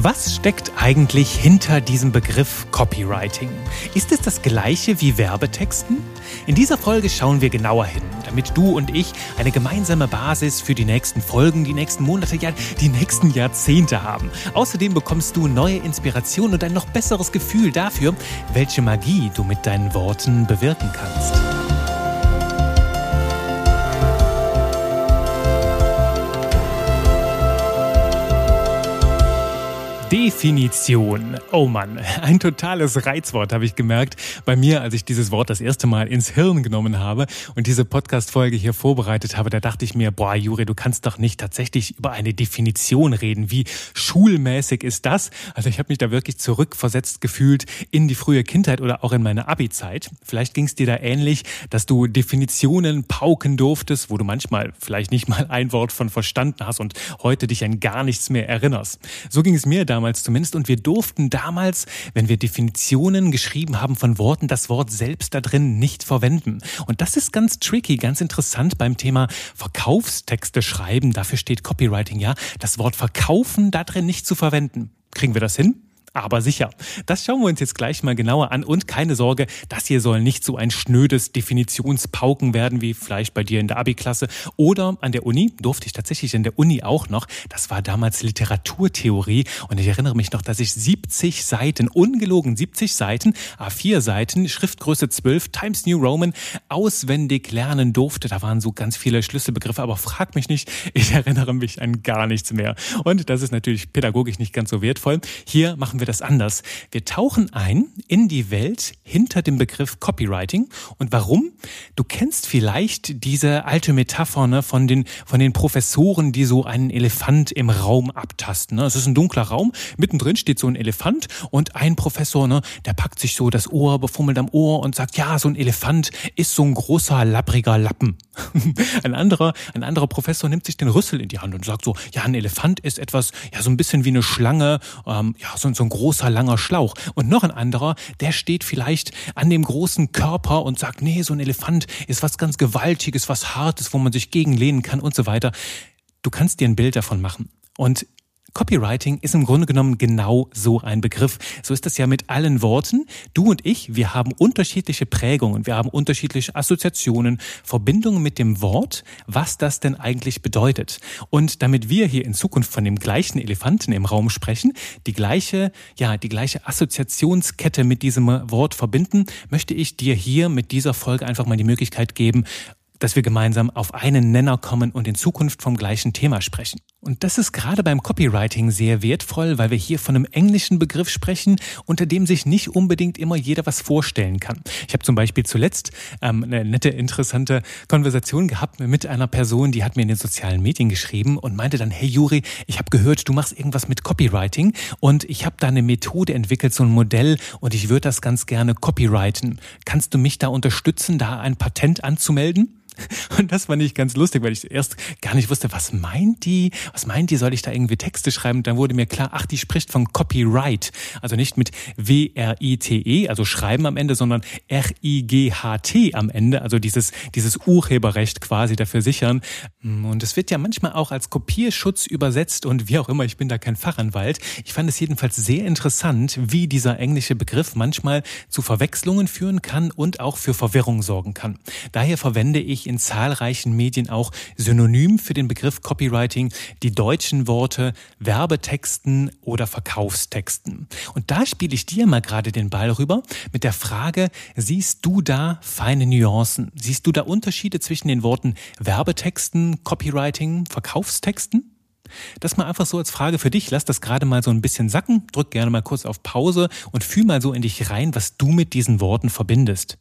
Was steckt eigentlich hinter diesem Begriff Copywriting? Ist es das gleiche wie Werbetexten? In dieser Folge schauen wir genauer hin, damit du und ich eine gemeinsame Basis für die nächsten Folgen, die nächsten Monate, ja die nächsten Jahrzehnte haben. Außerdem bekommst du neue Inspiration und ein noch besseres Gefühl dafür, welche Magie du mit deinen Worten bewirken kannst. Definition. Oh Mann, ein totales Reizwort habe ich gemerkt bei mir, als ich dieses Wort das erste Mal ins Hirn genommen habe und diese Podcast-Folge hier vorbereitet habe. Da dachte ich mir, boah, Juri, du kannst doch nicht tatsächlich über eine Definition reden. Wie schulmäßig ist das? Also ich habe mich da wirklich zurückversetzt gefühlt in die frühe Kindheit oder auch in meine Abi-Zeit. Vielleicht ging es dir da ähnlich, dass du Definitionen pauken durftest, wo du manchmal vielleicht nicht mal ein Wort von verstanden hast und heute dich an gar nichts mehr erinnerst. So ging es mir da damals zumindest. Und wir durften damals, wenn wir Definitionen geschrieben haben von Worten, das Wort selbst da drin nicht verwenden. Und das ist ganz tricky, ganz interessant beim Thema Verkaufstexte schreiben. Dafür steht Copywriting ja, das Wort verkaufen da drin nicht zu verwenden. Kriegen wir das hin? Aber sicher. Das schauen wir uns jetzt gleich mal genauer an und keine Sorge, das hier soll nicht so ein schnödes Definitionspauken werden wie vielleicht bei dir in der Abi-Klasse oder an der Uni. Durfte ich tatsächlich in der Uni auch noch. Das war damals Literaturtheorie und ich erinnere mich noch, dass ich 70 Seiten, ungelogen 70 Seiten, A4 Seiten, Schriftgröße 12, Times New Roman, auswendig lernen durfte. Da waren so ganz viele Schlüsselbegriffe, aber frag mich nicht, ich erinnere mich an gar nichts mehr. Und das ist natürlich pädagogisch nicht ganz so wertvoll. Hier machen wir das anders. Wir tauchen ein in die Welt hinter dem Begriff Copywriting. Und warum? Du kennst vielleicht diese alte Metapher ne, von, den, von den Professoren, die so einen Elefant im Raum abtasten. Ne? Es ist ein dunkler Raum, mittendrin steht so ein Elefant und ein Professor, ne, der packt sich so das Ohr, befummelt am Ohr und sagt, ja, so ein Elefant ist so ein großer, lappriger Lappen. ein anderer, ein anderer Professor nimmt sich den Rüssel in die Hand und sagt so, ja, ein Elefant ist etwas, ja, so ein bisschen wie eine Schlange, ähm, ja, so, so ein großer, langer Schlauch. Und noch ein anderer, der steht vielleicht an dem großen Körper und sagt, nee, so ein Elefant ist was ganz Gewaltiges, was Hartes, wo man sich gegenlehnen kann und so weiter. Du kannst dir ein Bild davon machen. Und Copywriting ist im Grunde genommen genau so ein Begriff. So ist das ja mit allen Worten. Du und ich, wir haben unterschiedliche Prägungen, wir haben unterschiedliche Assoziationen, Verbindungen mit dem Wort, was das denn eigentlich bedeutet. Und damit wir hier in Zukunft von dem gleichen Elefanten im Raum sprechen, die gleiche, ja, die gleiche Assoziationskette mit diesem Wort verbinden, möchte ich dir hier mit dieser Folge einfach mal die Möglichkeit geben, dass wir gemeinsam auf einen Nenner kommen und in Zukunft vom gleichen Thema sprechen. Und das ist gerade beim Copywriting sehr wertvoll, weil wir hier von einem englischen Begriff sprechen, unter dem sich nicht unbedingt immer jeder was vorstellen kann. Ich habe zum Beispiel zuletzt ähm, eine nette, interessante Konversation gehabt mit einer Person, die hat mir in den sozialen Medien geschrieben und meinte dann, hey Juri, ich habe gehört, du machst irgendwas mit Copywriting und ich habe da eine Methode entwickelt, so ein Modell und ich würde das ganz gerne copyrighten. Kannst du mich da unterstützen, da ein Patent anzumelden? Und das fand ich ganz lustig, weil ich erst gar nicht wusste, was meint die? Was meint die? Soll ich da irgendwie Texte schreiben? Dann wurde mir klar, ach, die spricht von Copyright. Also nicht mit W-R-I-T-E, also schreiben am Ende, sondern R-I-G-H-T am Ende. Also dieses, dieses Urheberrecht quasi dafür sichern. Und es wird ja manchmal auch als Kopierschutz übersetzt und wie auch immer, ich bin da kein Fachanwalt. Ich fand es jedenfalls sehr interessant, wie dieser englische Begriff manchmal zu Verwechslungen führen kann und auch für Verwirrung sorgen kann. Daher verwende ich in zahlreichen Medien auch synonym für den Begriff Copywriting die deutschen Worte Werbetexten oder Verkaufstexten. Und da spiele ich dir mal gerade den Ball rüber mit der Frage, siehst du da feine Nuancen? Siehst du da Unterschiede zwischen den Worten Werbetexten, Copywriting, Verkaufstexten? Das mal einfach so als Frage für dich. Lass das gerade mal so ein bisschen sacken. Drück gerne mal kurz auf Pause und fühl mal so in dich rein, was du mit diesen Worten verbindest.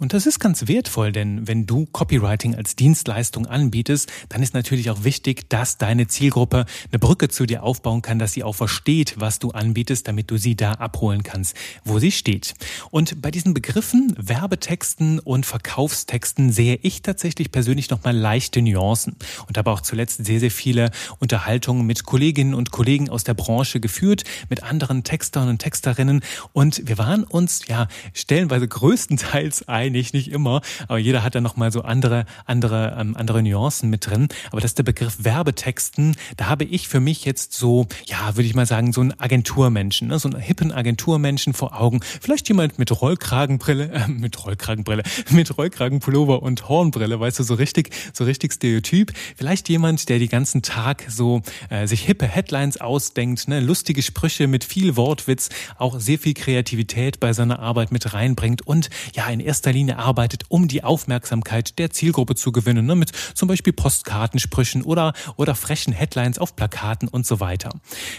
Und das ist ganz wertvoll, denn wenn du Copywriting als Dienstleistung anbietest, dann ist natürlich auch wichtig, dass deine Zielgruppe eine Brücke zu dir aufbauen kann, dass sie auch versteht, was du anbietest, damit du sie da abholen kannst, wo sie steht. Und bei diesen Begriffen, Werbetexten und Verkaufstexten sehe ich tatsächlich persönlich nochmal leichte Nuancen und habe auch zuletzt sehr, sehr viele Unterhaltungen mit Kolleginnen und Kollegen aus der Branche geführt, mit anderen Textern und Texterinnen und wir waren uns ja stellenweise größtenteils ein einig, nicht immer, aber jeder hat da nochmal so andere, andere, ähm, andere Nuancen mit drin. Aber das ist der Begriff Werbetexten, da habe ich für mich jetzt so, ja, würde ich mal sagen, so einen Agenturmenschen, ne? so einen hippen Agenturmenschen vor Augen. Vielleicht jemand mit Rollkragenbrille, äh, mit Rollkragenbrille, mit Rollkragenpullover und Hornbrille, weißt du, so richtig, so richtig Stereotyp. Vielleicht jemand, der die ganzen Tag so äh, sich hippe Headlines ausdenkt, ne? lustige Sprüche mit viel Wortwitz, auch sehr viel Kreativität bei seiner Arbeit mit reinbringt und ja in erster Linie arbeitet, um die Aufmerksamkeit der Zielgruppe zu gewinnen, ne? mit zum Beispiel Postkartensprüchen oder, oder frechen Headlines auf Plakaten und so weiter.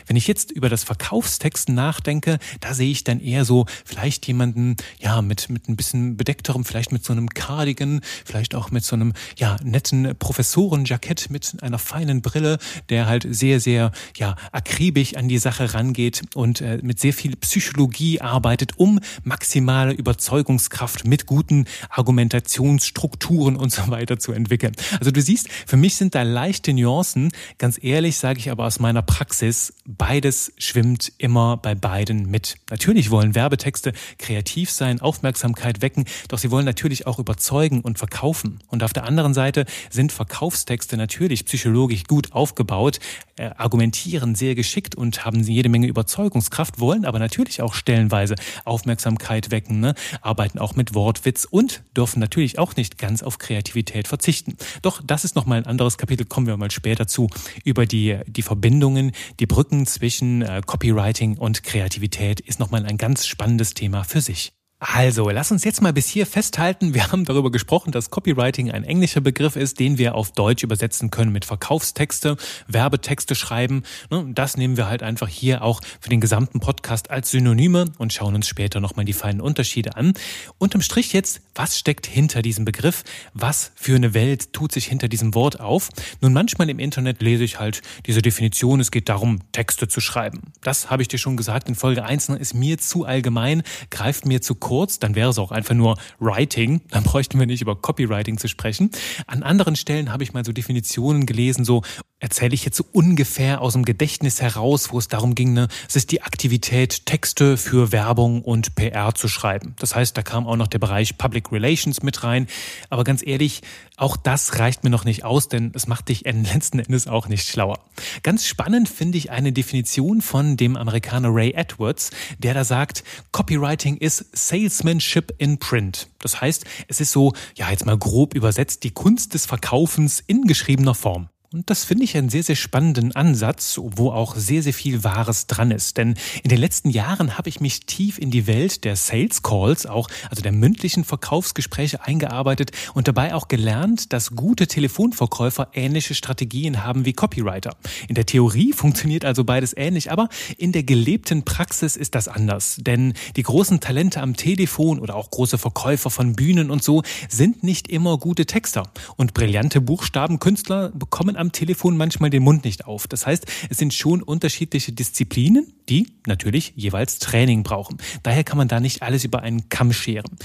Wenn ich jetzt über das Verkaufstexten nachdenke, da sehe ich dann eher so vielleicht jemanden, ja, mit, mit ein bisschen bedeckterem, vielleicht mit so einem Cardigan, vielleicht auch mit so einem, ja, netten Professorenjackett mit einer feinen Brille, der halt sehr, sehr, ja, akribisch an die Sache rangeht und äh, mit sehr viel Psychologie arbeitet, um maximale Überzeugungskraft mit guten Argumentationsstrukturen und so weiter zu entwickeln. Also du siehst, für mich sind da leichte Nuancen. Ganz ehrlich sage ich aber aus meiner Praxis, beides schwimmt immer bei beiden mit. Natürlich wollen Werbetexte kreativ sein, Aufmerksamkeit wecken, doch sie wollen natürlich auch überzeugen und verkaufen. Und auf der anderen Seite sind Verkaufstexte natürlich psychologisch gut aufgebaut, äh, argumentieren sehr geschickt und haben jede Menge Überzeugungskraft, wollen aber natürlich auch stellenweise Aufmerksamkeit wecken, ne? arbeiten auch mit Wortwitz und dürfen natürlich auch nicht ganz auf Kreativität verzichten. Doch das ist nochmal ein anderes Kapitel, kommen wir mal später zu, über die, die Verbindungen, die Brücken zwischen äh, Copywriting und Kreativität ist nochmal ein ganz spannendes Thema für sich. Also, lass uns jetzt mal bis hier festhalten. Wir haben darüber gesprochen, dass Copywriting ein englischer Begriff ist, den wir auf Deutsch übersetzen können mit Verkaufstexte, Werbetexte schreiben. Ne, das nehmen wir halt einfach hier auch für den gesamten Podcast als Synonyme und schauen uns später nochmal die feinen Unterschiede an. Unterm Strich jetzt, was steckt hinter diesem Begriff? Was für eine Welt tut sich hinter diesem Wort auf? Nun, manchmal im Internet lese ich halt diese Definition, es geht darum, Texte zu schreiben. Das habe ich dir schon gesagt in Folge 1, ne, ist mir zu allgemein, greift mir zu kurz, dann wäre es auch einfach nur Writing, dann bräuchten wir nicht über Copywriting zu sprechen. An anderen Stellen habe ich mal so Definitionen gelesen, so erzähle ich jetzt so ungefähr aus dem Gedächtnis heraus, wo es darum ging, ne, es ist die Aktivität, Texte für Werbung und PR zu schreiben. Das heißt, da kam auch noch der Bereich Public Relations mit rein. Aber ganz ehrlich, auch das reicht mir noch nicht aus, denn es macht dich letzten Endes auch nicht schlauer. Ganz spannend finde ich eine Definition von dem Amerikaner Ray Edwards, der da sagt, Copywriting is Salesmanship in Print. Das heißt, es ist so, ja, jetzt mal grob übersetzt, die Kunst des Verkaufens in geschriebener Form. Und das finde ich einen sehr, sehr spannenden Ansatz, wo auch sehr, sehr viel Wahres dran ist. Denn in den letzten Jahren habe ich mich tief in die Welt der Sales Calls, auch also der mündlichen Verkaufsgespräche eingearbeitet und dabei auch gelernt, dass gute Telefonverkäufer ähnliche Strategien haben wie Copywriter. In der Theorie funktioniert also beides ähnlich, aber in der gelebten Praxis ist das anders. Denn die großen Talente am Telefon oder auch große Verkäufer von Bühnen und so sind nicht immer gute Texter. Und brillante Buchstabenkünstler bekommen am Telefon manchmal den Mund nicht auf. Das heißt, es sind schon unterschiedliche Disziplinen, die natürlich jeweils Training brauchen. Daher kann man da nicht alles über einen Kamm scheren.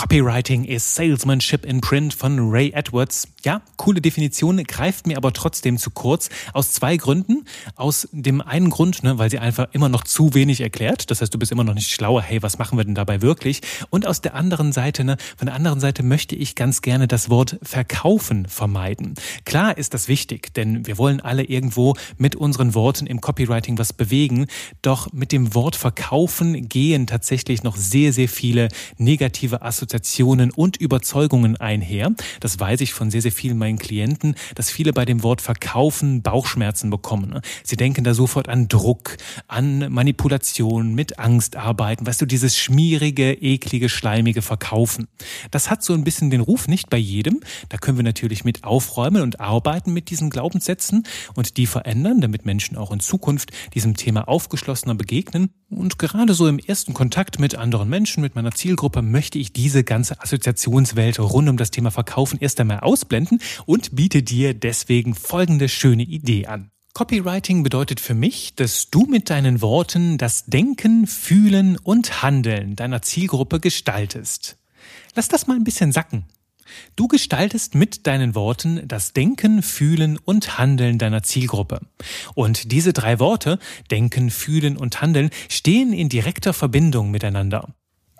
Copywriting is Salesmanship in Print von Ray Edwards. Ja, coole Definition, greift mir aber trotzdem zu kurz. Aus zwei Gründen. Aus dem einen Grund, ne, weil sie einfach immer noch zu wenig erklärt. Das heißt, du bist immer noch nicht schlauer. Hey, was machen wir denn dabei wirklich? Und aus der anderen Seite, ne, von der anderen Seite möchte ich ganz gerne das Wort verkaufen vermeiden. Klar ist das wichtig, denn wir wollen alle irgendwo mit unseren Worten im Copywriting was bewegen. Doch mit dem Wort verkaufen gehen tatsächlich noch sehr, sehr viele negative Assoziationen Assoziationen und Überzeugungen einher. Das weiß ich von sehr, sehr vielen meinen Klienten, dass viele bei dem Wort Verkaufen Bauchschmerzen bekommen. Sie denken da sofort an Druck, an Manipulation, mit Angst arbeiten, weißt du, dieses schmierige, eklige, schleimige Verkaufen. Das hat so ein bisschen den Ruf nicht bei jedem. Da können wir natürlich mit aufräumen und arbeiten mit diesen Glaubenssätzen und die verändern, damit Menschen auch in Zukunft diesem Thema aufgeschlossener begegnen. Und gerade so im ersten Kontakt mit anderen Menschen, mit meiner Zielgruppe, möchte ich diese ganze Assoziationswelt rund um das Thema Verkaufen erst einmal ausblenden und biete dir deswegen folgende schöne Idee an. Copywriting bedeutet für mich, dass du mit deinen Worten das Denken, Fühlen und Handeln deiner Zielgruppe gestaltest. Lass das mal ein bisschen sacken. Du gestaltest mit deinen Worten das Denken, Fühlen und Handeln deiner Zielgruppe. Und diese drei Worte, Denken, Fühlen und Handeln, stehen in direkter Verbindung miteinander.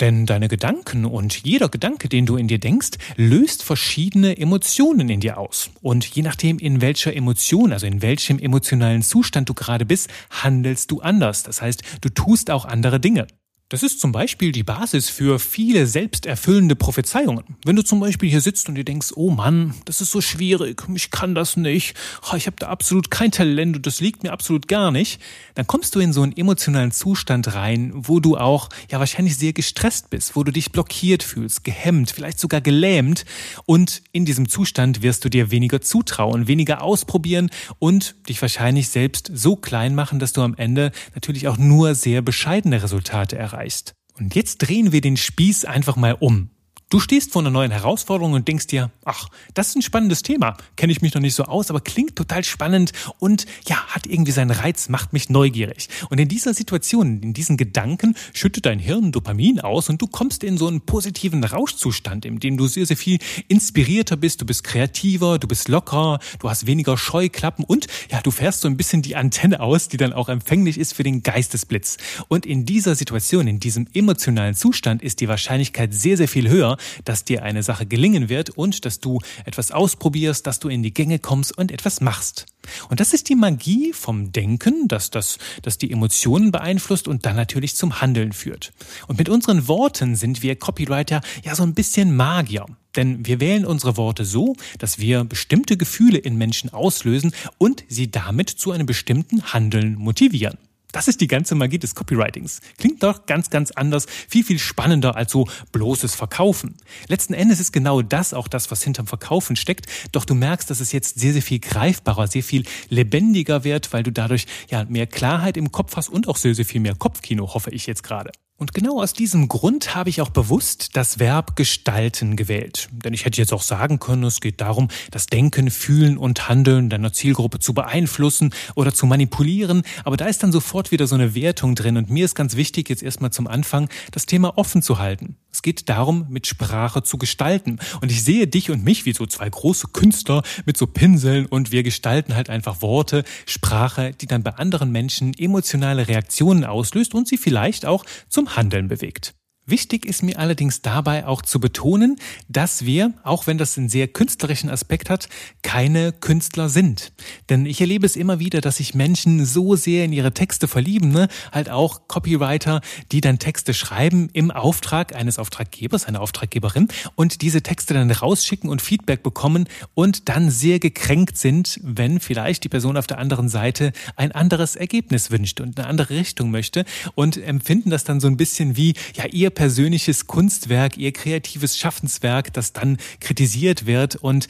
Denn deine Gedanken und jeder Gedanke, den du in dir denkst, löst verschiedene Emotionen in dir aus. Und je nachdem, in welcher Emotion, also in welchem emotionalen Zustand du gerade bist, handelst du anders. Das heißt, du tust auch andere Dinge. Das ist zum Beispiel die Basis für viele selbsterfüllende Prophezeiungen. Wenn du zum Beispiel hier sitzt und dir denkst, oh Mann, das ist so schwierig, ich kann das nicht, ich habe da absolut kein Talent und das liegt mir absolut gar nicht, dann kommst du in so einen emotionalen Zustand rein, wo du auch ja wahrscheinlich sehr gestresst bist, wo du dich blockiert fühlst, gehemmt, vielleicht sogar gelähmt und in diesem Zustand wirst du dir weniger zutrauen, weniger ausprobieren und dich wahrscheinlich selbst so klein machen, dass du am Ende natürlich auch nur sehr bescheidene Resultate erreichst erreichst. Und jetzt drehen wir den Spieß einfach mal um. Du stehst vor einer neuen Herausforderung und denkst dir, ach, das ist ein spannendes Thema. Kenne ich mich noch nicht so aus, aber klingt total spannend und ja, hat irgendwie seinen Reiz, macht mich neugierig. Und in dieser Situation, in diesen Gedanken, schüttet dein Hirn Dopamin aus und du kommst in so einen positiven Rauschzustand, in dem du sehr, sehr viel inspirierter bist, du bist kreativer, du bist lockerer, du hast weniger Scheuklappen und ja, du fährst so ein bisschen die Antenne aus, die dann auch empfänglich ist für den Geistesblitz. Und in dieser Situation, in diesem emotionalen Zustand ist die Wahrscheinlichkeit sehr, sehr viel höher, dass dir eine Sache gelingen wird und dass du etwas ausprobierst, dass du in die Gänge kommst und etwas machst. Und das ist die Magie vom Denken, dass das, dass die Emotionen beeinflusst und dann natürlich zum Handeln führt. Und mit unseren Worten sind wir Copywriter ja so ein bisschen Magier. Denn wir wählen unsere Worte so, dass wir bestimmte Gefühle in Menschen auslösen und sie damit zu einem bestimmten Handeln motivieren. Das ist die ganze Magie des Copywritings. Klingt doch ganz, ganz anders, viel, viel spannender als so bloßes Verkaufen. Letzten Endes ist genau das auch das, was hinterm Verkaufen steckt. Doch du merkst, dass es jetzt sehr, sehr viel greifbarer, sehr viel lebendiger wird, weil du dadurch ja mehr Klarheit im Kopf hast und auch sehr, sehr viel mehr Kopfkino, hoffe ich jetzt gerade. Und genau aus diesem Grund habe ich auch bewusst das Verb gestalten gewählt. Denn ich hätte jetzt auch sagen können, es geht darum, das Denken, Fühlen und Handeln deiner Zielgruppe zu beeinflussen oder zu manipulieren. Aber da ist dann sofort wieder so eine Wertung drin. Und mir ist ganz wichtig, jetzt erstmal zum Anfang das Thema offen zu halten. Es geht darum, mit Sprache zu gestalten. Und ich sehe dich und mich wie so zwei große Künstler mit so Pinseln und wir gestalten halt einfach Worte, Sprache, die dann bei anderen Menschen emotionale Reaktionen auslöst und sie vielleicht auch zum Handeln bewegt. Wichtig ist mir allerdings dabei auch zu betonen, dass wir, auch wenn das einen sehr künstlerischen Aspekt hat, keine Künstler sind. Denn ich erlebe es immer wieder, dass sich Menschen so sehr in ihre Texte verlieben, ne? halt auch Copywriter, die dann Texte schreiben im Auftrag eines Auftraggebers, einer Auftraggeberin und diese Texte dann rausschicken und Feedback bekommen und dann sehr gekränkt sind, wenn vielleicht die Person auf der anderen Seite ein anderes Ergebnis wünscht und eine andere Richtung möchte und empfinden das dann so ein bisschen wie, ja, ihr persönliches Kunstwerk, ihr kreatives Schaffenswerk, das dann kritisiert wird. Und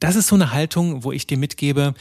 das ist so eine Haltung, wo ich dir mitgebe,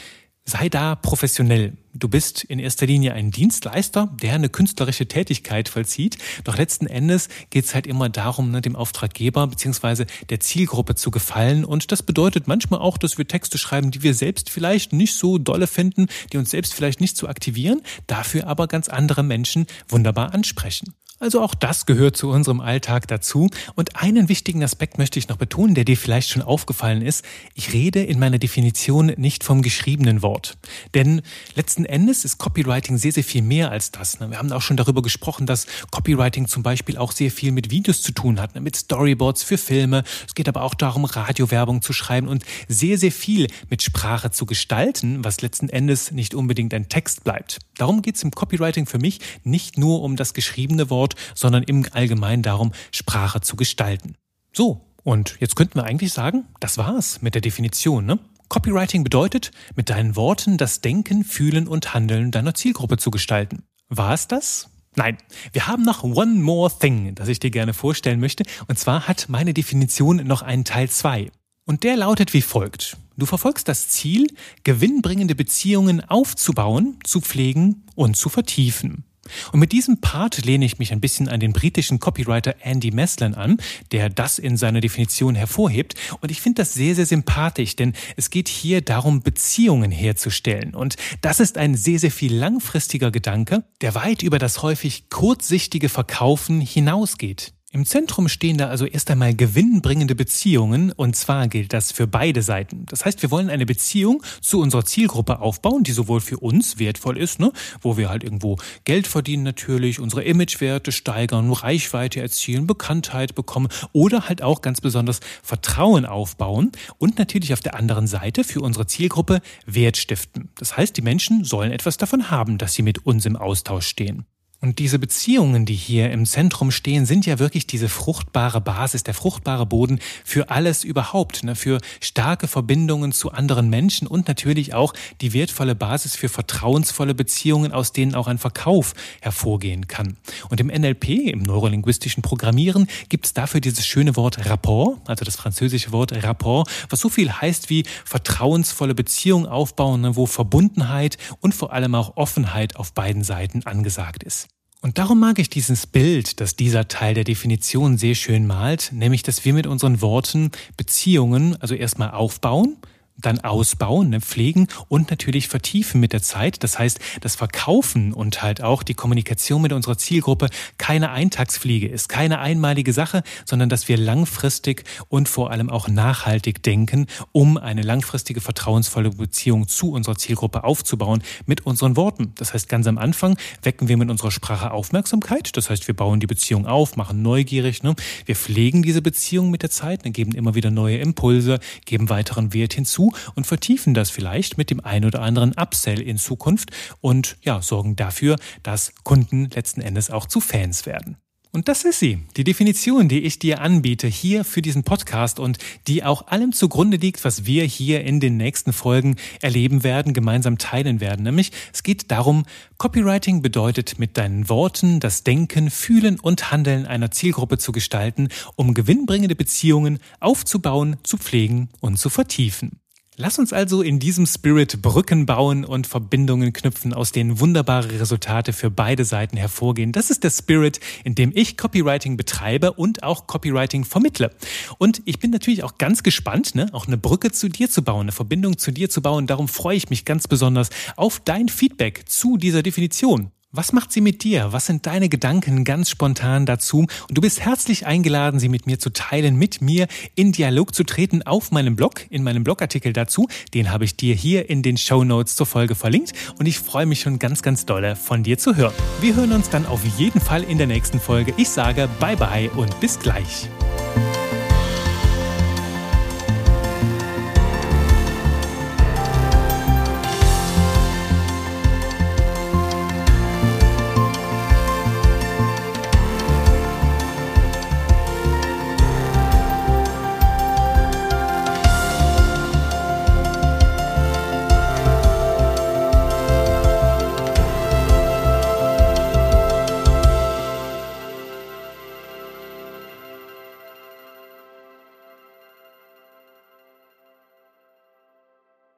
sei da professionell. Du bist in erster Linie ein Dienstleister, der eine künstlerische Tätigkeit vollzieht. Doch letzten Endes geht es halt immer darum, ne, dem Auftraggeber beziehungsweise der Zielgruppe zu gefallen. Und das bedeutet manchmal auch, dass wir Texte schreiben, die wir selbst vielleicht nicht so dolle finden, die uns selbst vielleicht nicht so aktivieren, dafür aber ganz andere Menschen wunderbar ansprechen. Also auch das gehört zu unserem Alltag dazu. Und einen wichtigen Aspekt möchte ich noch betonen, der dir vielleicht schon aufgefallen ist. Ich rede in meiner Definition nicht vom geschriebenen Wort. Denn letzten Endes ist Copywriting sehr, sehr viel mehr als das. Ne? Wir haben auch schon darüber gesprochen, dass Copywriting zum Beispiel auch sehr viel mit Videos zu tun hat, ne? mit Storyboards für Filme. Es geht aber auch darum, Radiowerbung zu schreiben und sehr, sehr viel mit Sprache zu gestalten, was letzten Endes nicht unbedingt ein Text bleibt. Darum geht es im Copywriting für mich nicht nur um das geschriebene Wort, sondern im Allgemeinen darum, Sprache zu gestalten. So, und jetzt könnten wir eigentlich sagen, das war's mit der Definition, ne? Copywriting bedeutet, mit deinen Worten das Denken, Fühlen und Handeln deiner Zielgruppe zu gestalten. War es das? Nein, wir haben noch one more thing, das ich dir gerne vorstellen möchte. Und zwar hat meine Definition noch einen Teil zwei. Und der lautet wie folgt. Du verfolgst das Ziel, gewinnbringende Beziehungen aufzubauen, zu pflegen und zu vertiefen. Und mit diesem Part lehne ich mich ein bisschen an den britischen Copywriter Andy Maslin an, der das in seiner Definition hervorhebt. Und ich finde das sehr, sehr sympathisch, denn es geht hier darum, Beziehungen herzustellen. Und das ist ein sehr, sehr viel langfristiger Gedanke, der weit über das häufig kurzsichtige Verkaufen hinausgeht. Im Zentrum stehen da also erst einmal gewinnbringende Beziehungen und zwar gilt das für beide Seiten. Das heißt, wir wollen eine Beziehung zu unserer Zielgruppe aufbauen, die sowohl für uns wertvoll ist, ne, wo wir halt irgendwo Geld verdienen natürlich, unsere Imagewerte steigern, Reichweite erzielen, Bekanntheit bekommen oder halt auch ganz besonders Vertrauen aufbauen und natürlich auf der anderen Seite für unsere Zielgruppe Wert stiften. Das heißt, die Menschen sollen etwas davon haben, dass sie mit uns im Austausch stehen. Und diese Beziehungen, die hier im Zentrum stehen, sind ja wirklich diese fruchtbare Basis, der fruchtbare Boden für alles überhaupt, ne? für starke Verbindungen zu anderen Menschen und natürlich auch die wertvolle Basis für vertrauensvolle Beziehungen, aus denen auch ein Verkauf hervorgehen kann. Und im NLP, im neurolinguistischen Programmieren, gibt es dafür dieses schöne Wort Rapport, also das französische Wort Rapport, was so viel heißt wie vertrauensvolle Beziehungen aufbauen, ne? wo Verbundenheit und vor allem auch Offenheit auf beiden Seiten angesagt ist. Und darum mag ich dieses Bild, das dieser Teil der Definition sehr schön malt, nämlich dass wir mit unseren Worten Beziehungen also erstmal aufbauen, dann ausbauen, ne, pflegen und natürlich vertiefen mit der Zeit. Das heißt, das Verkaufen und halt auch die Kommunikation mit unserer Zielgruppe keine Eintagsfliege ist, keine einmalige Sache, sondern dass wir langfristig und vor allem auch nachhaltig denken, um eine langfristige vertrauensvolle Beziehung zu unserer Zielgruppe aufzubauen mit unseren Worten. Das heißt, ganz am Anfang wecken wir mit unserer Sprache Aufmerksamkeit. Das heißt, wir bauen die Beziehung auf, machen neugierig. Ne? Wir pflegen diese Beziehung mit der Zeit, ne? geben immer wieder neue Impulse, geben weiteren Wert hinzu und vertiefen das vielleicht mit dem ein oder anderen Upsell in Zukunft und ja, sorgen dafür, dass Kunden letzten Endes auch zu Fans werden. Und das ist sie, die Definition, die ich dir anbiete hier für diesen Podcast und die auch allem zugrunde liegt, was wir hier in den nächsten Folgen erleben werden, gemeinsam teilen werden. Nämlich es geht darum, Copywriting bedeutet mit deinen Worten das Denken, Fühlen und Handeln einer Zielgruppe zu gestalten, um gewinnbringende Beziehungen aufzubauen, zu pflegen und zu vertiefen. Lass uns also in diesem Spirit Brücken bauen und Verbindungen knüpfen, aus denen wunderbare Resultate für beide Seiten hervorgehen. Das ist der Spirit, in dem ich Copywriting betreibe und auch Copywriting vermittle. Und ich bin natürlich auch ganz gespannt, ne, auch eine Brücke zu dir zu bauen, eine Verbindung zu dir zu bauen. Darum freue ich mich ganz besonders auf dein Feedback zu dieser Definition. Was macht sie mit dir? Was sind deine Gedanken ganz spontan dazu? Und du bist herzlich eingeladen, sie mit mir zu teilen, mit mir in Dialog zu treten auf meinem Blog, in meinem Blogartikel dazu. Den habe ich dir hier in den Show Notes zur Folge verlinkt und ich freue mich schon ganz, ganz dolle von dir zu hören. Wir hören uns dann auf jeden Fall in der nächsten Folge. Ich sage bye bye und bis gleich.